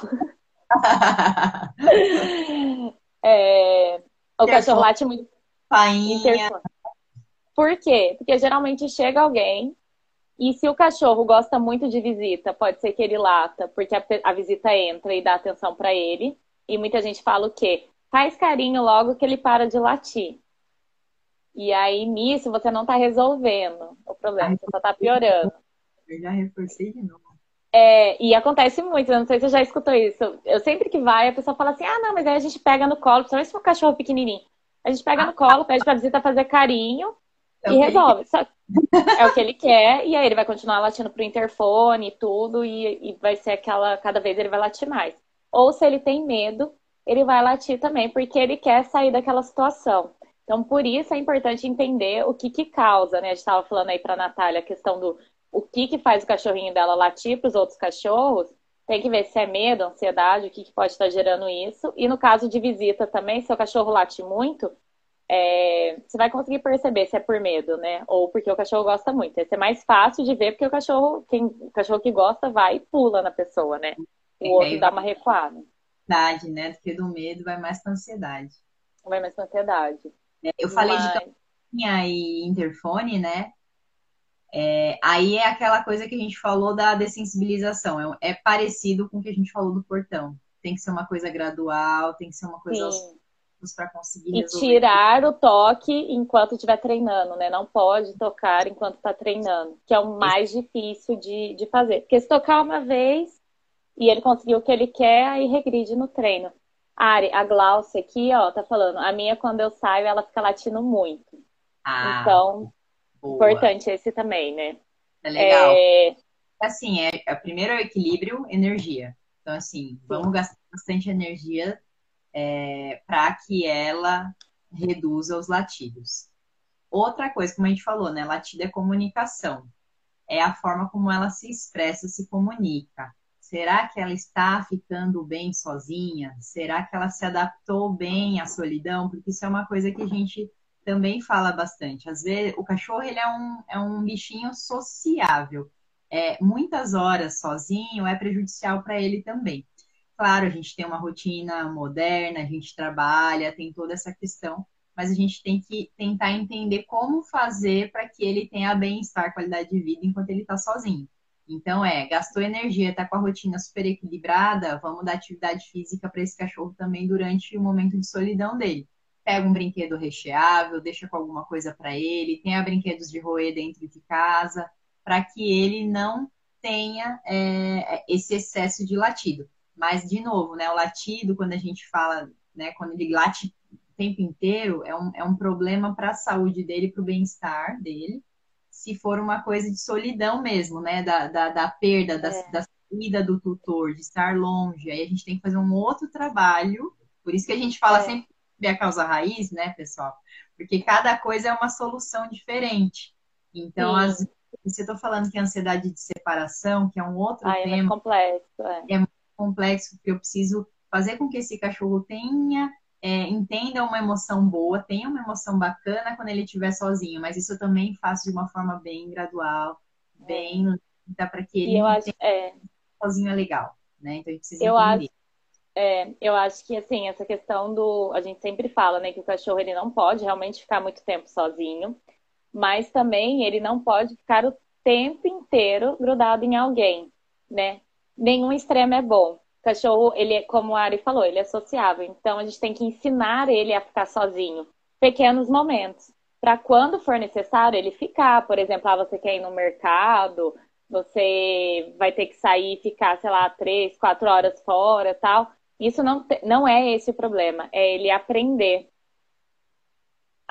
é, o cachorro late muito. Painha. Por quê? Porque geralmente chega alguém e se o cachorro gosta muito de visita, pode ser que ele lata, porque a, a visita entra e dá atenção para ele. E muita gente fala o quê? Faz carinho logo que ele para de latir. E aí, nisso, você não está resolvendo o problema, você só está piorando. Eu já reforcei de novo. É, e acontece muito, eu não sei se você já escutou isso. Eu sempre que vai, a pessoa fala assim: ah, não, mas aí a gente pega no colo, principalmente se for um cachorro pequenininho. A gente pega no colo, pede pra visita fazer carinho é e resolve. Só... é o que ele quer, e aí ele vai continuar latindo pro interfone e tudo, e, e vai ser aquela. Cada vez ele vai latir mais. Ou se ele tem medo, ele vai latir também, porque ele quer sair daquela situação. Então, por isso é importante entender o que, que causa, né? A gente estava falando aí para a Natália a questão do o que, que faz o cachorrinho dela latir para os outros cachorros. Tem que ver se é medo, ansiedade, o que, que pode estar gerando isso. E no caso de visita também, se o cachorro late muito, é, você vai conseguir perceber se é por medo, né? Ou porque o cachorro gosta muito. Esse é mais fácil de ver porque o cachorro, quem, o cachorro que gosta vai e pula na pessoa, né? O é, outro dá uma recuada. Ansiedade, né? Porque do medo vai mais para ansiedade. Vai mais para ansiedade. Eu falei Mas... de campainha e interfone, né? É, aí é aquela coisa que a gente falou da dessensibilização. É, é, parecido com o que a gente falou do portão. Tem que ser uma coisa gradual, tem que ser uma coisa para conseguir E tirar o toque enquanto estiver treinando, né? Não pode tocar enquanto está treinando, que é o mais difícil de, de fazer. Porque se tocar uma vez e ele conseguiu o que ele quer, aí regride no treino. Ari, a Glaucia aqui, ó, tá falando. A minha, quando eu saio, ela fica latindo muito. Ah, então, boa. importante esse também, né? É legal. É... Assim, é, é, primeiro é o equilíbrio, energia. Então, assim, vamos gastar bastante energia é, para que ela reduza os latidos. Outra coisa, como a gente falou, né? Latido é comunicação. É a forma como ela se expressa, se comunica. Será que ela está ficando bem sozinha? Será que ela se adaptou bem à solidão? Porque isso é uma coisa que a gente também fala bastante. Às vezes, o cachorro ele é um, é um bichinho sociável. É, muitas horas sozinho é prejudicial para ele também. Claro, a gente tem uma rotina moderna, a gente trabalha, tem toda essa questão, mas a gente tem que tentar entender como fazer para que ele tenha bem-estar, qualidade de vida enquanto ele está sozinho. Então, é, gastou energia, está com a rotina super equilibrada, vamos dar atividade física para esse cachorro também durante o momento de solidão dele. Pega um brinquedo recheável, deixa com alguma coisa para ele, tenha brinquedos de roer dentro de casa, para que ele não tenha é, esse excesso de latido. Mas, de novo, né, o latido, quando a gente fala, né, quando ele late o tempo inteiro, é um, é um problema para a saúde dele, para o bem-estar dele se for uma coisa de solidão mesmo, né? Da, da, da perda da, é. da saída do tutor, de estar longe, aí a gente tem que fazer um outro trabalho. Por isso que a gente fala é. sempre a causa raiz, né, pessoal? Porque cada coisa é uma solução diferente. Então, Sim. as você está falando que a ansiedade de separação, que é um outro ah, tema. É muito complexo. É. é muito complexo, porque eu preciso fazer com que esse cachorro tenha, é, entenda uma emoção boa, tenha uma emoção bacana quando ele estiver sozinho, mas isso eu também faço de uma forma bem gradual, bem dá para que ele eu acho, é... sozinho é legal, né? Então a gente precisa eu entender. Acho... É, eu acho que assim, essa questão do. A gente sempre fala, né, que o cachorro ele não pode realmente ficar muito tempo sozinho mas também ele não pode ficar o tempo inteiro grudado em alguém, né? Nenhum extremo é bom. Cachorro, ele, como a Ari falou, ele é sociável, então a gente tem que ensinar ele a ficar sozinho, pequenos momentos, para quando for necessário ele ficar. Por exemplo, ah, você quer ir no mercado, você vai ter que sair e ficar, sei lá, três, quatro horas fora, tal. Isso não, não é esse o problema, é ele aprender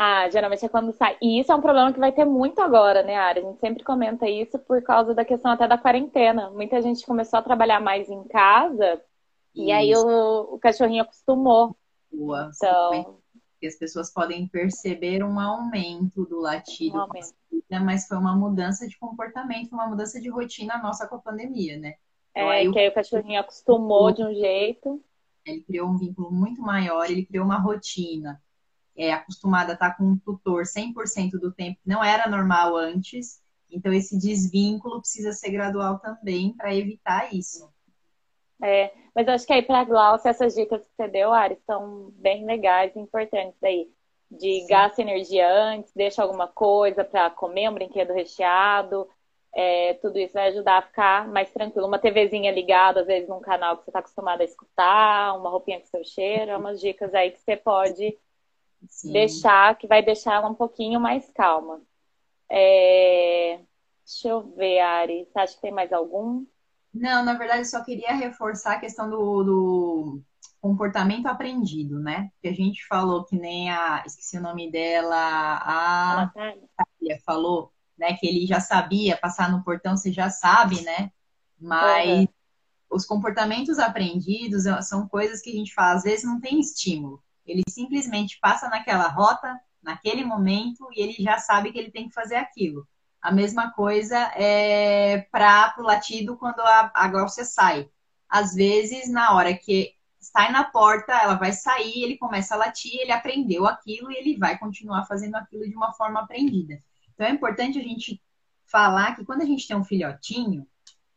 ah, geralmente é quando sai. E isso é um problema que vai ter muito agora, né, Ari? A gente sempre comenta isso por causa da questão até da quarentena. Muita gente começou a trabalhar mais em casa isso. e aí o, o cachorrinho acostumou. Boa. Então... E as pessoas podem perceber um aumento do latido, um aumento. mas foi uma mudança de comportamento, uma mudança de rotina nossa com a pandemia, né? Então, é, aí que aí o cachorrinho acostumou de um jeito. Ele criou um vínculo muito maior, ele criou uma rotina é acostumada a estar com um tutor 100% do tempo, não era normal antes. Então, esse desvínculo precisa ser gradual também para evitar isso. É, mas eu acho que aí para a Glaucia, essas dicas que você deu, Ari, são bem legais e importantes aí. De Sim. gasta energia antes, deixa alguma coisa para comer um brinquedo recheado. É, tudo isso vai ajudar a ficar mais tranquilo. Uma TVzinha ligada, às vezes, num canal que você está acostumado a escutar, uma roupinha com seu cheiro, é umas dicas aí que você pode Sim. deixar, que vai deixar ela um pouquinho mais calma. É... Deixa eu ver, Ari. Você acha que tem mais algum? Não, na verdade, eu só queria reforçar a questão do, do comportamento aprendido, né? Que a gente falou que nem a. Esqueci o nome dela, a Natália falou, né? Que ele já sabia passar no portão, você já sabe, né? Mas uhum. os comportamentos aprendidos são coisas que a gente fala, às vezes não tem estímulo. Ele simplesmente passa naquela rota, naquele momento, e ele já sabe que ele tem que fazer aquilo. A mesma coisa é para o latido quando a, a sai. Às vezes, na hora que sai na porta, ela vai sair, ele começa a latir, ele aprendeu aquilo e ele vai continuar fazendo aquilo de uma forma aprendida. Então é importante a gente falar que quando a gente tem um filhotinho,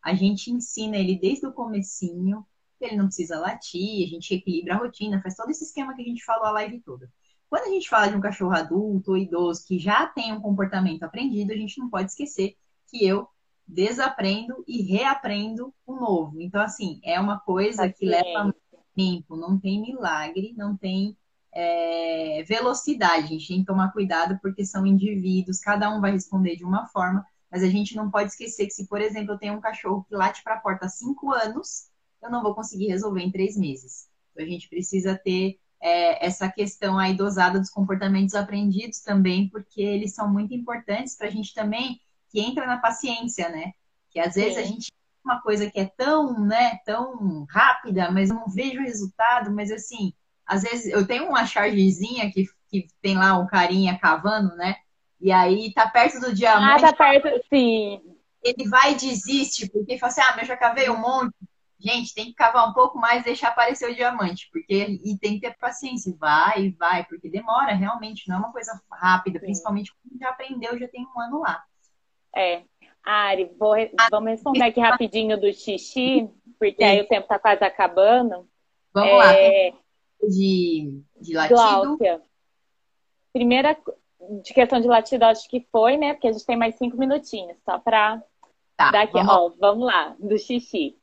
a gente ensina ele desde o comecinho ele não precisa latir, a gente equilibra a rotina, faz todo esse esquema que a gente falou a live toda. Quando a gente fala de um cachorro adulto ou idoso que já tem um comportamento aprendido, a gente não pode esquecer que eu desaprendo e reaprendo o novo. Então, assim, é uma coisa que leva tempo, não tem milagre, não tem é, velocidade. A gente tem que tomar cuidado porque são indivíduos, cada um vai responder de uma forma, mas a gente não pode esquecer que se, por exemplo, eu tenho um cachorro que late para a porta há cinco anos, eu não vou conseguir resolver em três meses. Então, a gente precisa ter é, essa questão aí dosada dos comportamentos aprendidos também, porque eles são muito importantes para a gente também, que entra na paciência, né? Que às vezes Sim. a gente uma coisa que é tão, né, tão rápida, mas eu não vejo resultado, mas assim, às vezes eu tenho uma chargezinha que, que tem lá um carinha cavando, né? E aí tá perto do diamante. Ah, tá perto, sim. Ele vai e desiste, porque fala assim, ah, mas eu já cavei um monte, Gente, tem que cavar um pouco mais e deixar aparecer o diamante, porque e tem que ter paciência, vai, vai, porque demora realmente, não é uma coisa rápida, Sim. principalmente quando já aprendeu, já tem um ano lá. É. Ari, vou, ah, vamos responder aqui rapidinho do xixi, porque Sim. aí o tempo está quase acabando. Vamos é... lá. De, de latido. Gláucia. Primeira, de questão de latido, acho que foi, né? Porque a gente tem mais cinco minutinhos, só para tá, dar aqui. Vamos... Ó, vamos lá, do xixi.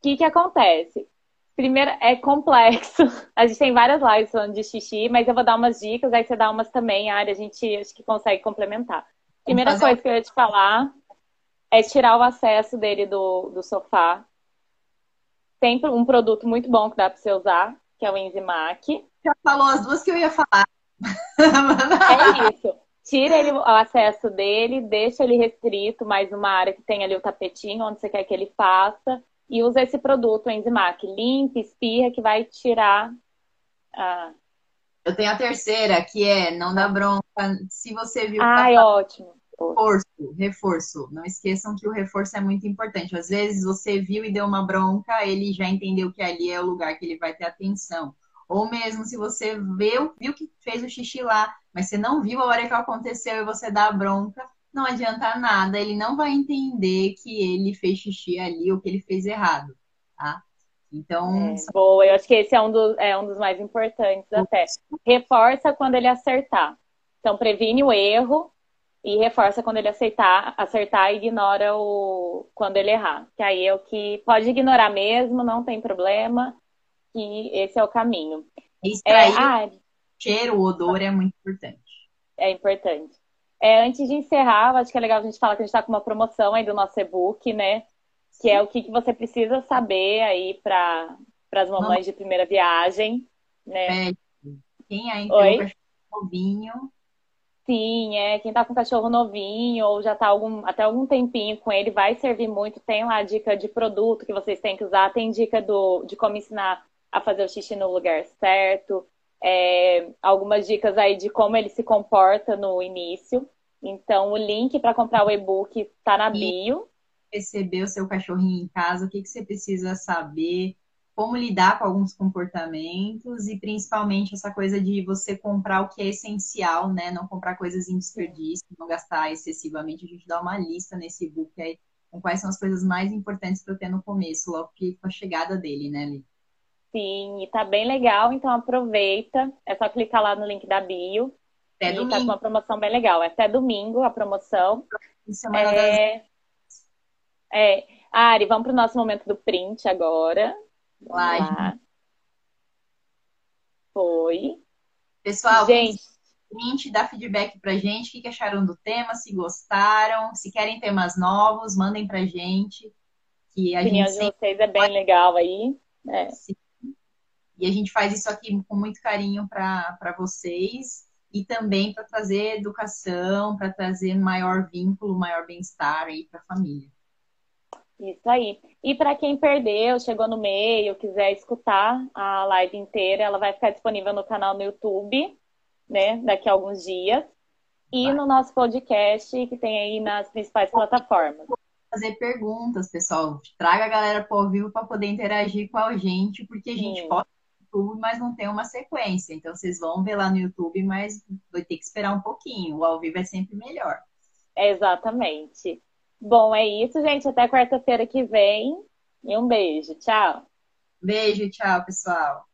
O que, que acontece? Primeiro, é complexo. A gente tem várias lives falando de xixi, mas eu vou dar umas dicas, aí você dá umas também, a área a gente acho que consegue complementar. Primeira coisa que eu ia te falar é tirar o acesso dele do, do sofá. Tem um produto muito bom que dá para você usar, que é o Enzimac. Já falou as duas que eu ia falar. é isso. tira ele, o acesso dele, deixa ele restrito, mais numa área que tem ali o tapetinho, onde você quer que ele faça, e usa esse produto, Enzimac, limpa, espirra, que vai tirar a... Eu tenho a terceira, que é não dá bronca. Se você viu. Ai, tá ótimo. Reforço, reforço. Não esqueçam que o reforço é muito importante. Às vezes você viu e deu uma bronca, ele já entendeu que ali é o lugar que ele vai ter atenção. Ou mesmo se você viu, viu que fez o xixi lá, mas você não viu a hora que aconteceu e você dá a bronca, não adianta nada, ele não vai entender que ele fez xixi ali ou que ele fez errado, tá? Então. É, boa, eu acho que esse é um, do, é um dos mais importantes até. Reforça quando ele acertar. Então, previne o erro e reforça quando ele acertar, acertar e ignora o quando ele errar. Que aí é o que pode ignorar mesmo, não tem problema que esse é o caminho. Extrair é, ah, cheiro, o odor é muito importante. É importante. É, antes de encerrar, acho que é legal a gente falar que a gente está com uma promoção aí do nosso e-book, né? Que é o que, que você precisa saber aí para as mamães de primeira viagem, né? É, quem ainda tem um cachorro novinho. Sim, é. Quem tá com cachorro novinho ou já tá algum, até algum tempinho com ele, vai servir muito. Tem lá a dica de produto que vocês têm que usar, tem dica do, de como ensinar a fazer o xixi no lugar certo, é, algumas dicas aí de como ele se comporta no início. Então, o link para comprar o e-book está na bio. Receber o seu cachorrinho em casa, o que, que você precisa saber, como lidar com alguns comportamentos e principalmente essa coisa de você comprar o que é essencial, né? Não comprar coisas em desperdício, não gastar excessivamente. A gente dá uma lista nesse e-book aí com quais são as coisas mais importantes para eu ter no começo, logo que com a chegada dele, né, Li? Sim, e tá bem legal, então aproveita. É só clicar lá no link da bio. Até e domingo. tá com uma promoção bem legal. É até domingo a promoção. Semana é... Das... é. Ari, vamos pro nosso momento do print agora. Lá. Foi. Pessoal, gente, print, dá feedback pra gente. O que acharam do tema? Se gostaram, se querem temas novos, mandem pra gente. Que a, opinião gente de vocês é bem legal aí. É. Sim. E a gente faz isso aqui com muito carinho para vocês e também para trazer educação, para trazer maior vínculo, maior bem-estar aí para a família. Isso aí. E para quem perdeu, chegou no meio, quiser escutar a live inteira, ela vai ficar disponível no canal no YouTube, né, daqui a alguns dias. E vai. no nosso podcast, que tem aí nas principais plataformas fazer perguntas, pessoal. Traga a galera para o vivo para poder interagir com a gente, porque a gente pode YouTube, mas não tem uma sequência. Então vocês vão ver lá no YouTube, mas vai ter que esperar um pouquinho. O ao vivo é sempre melhor. Exatamente. Bom, é isso, gente. Até quarta-feira que vem. E um beijo. Tchau. Beijo, tchau, pessoal.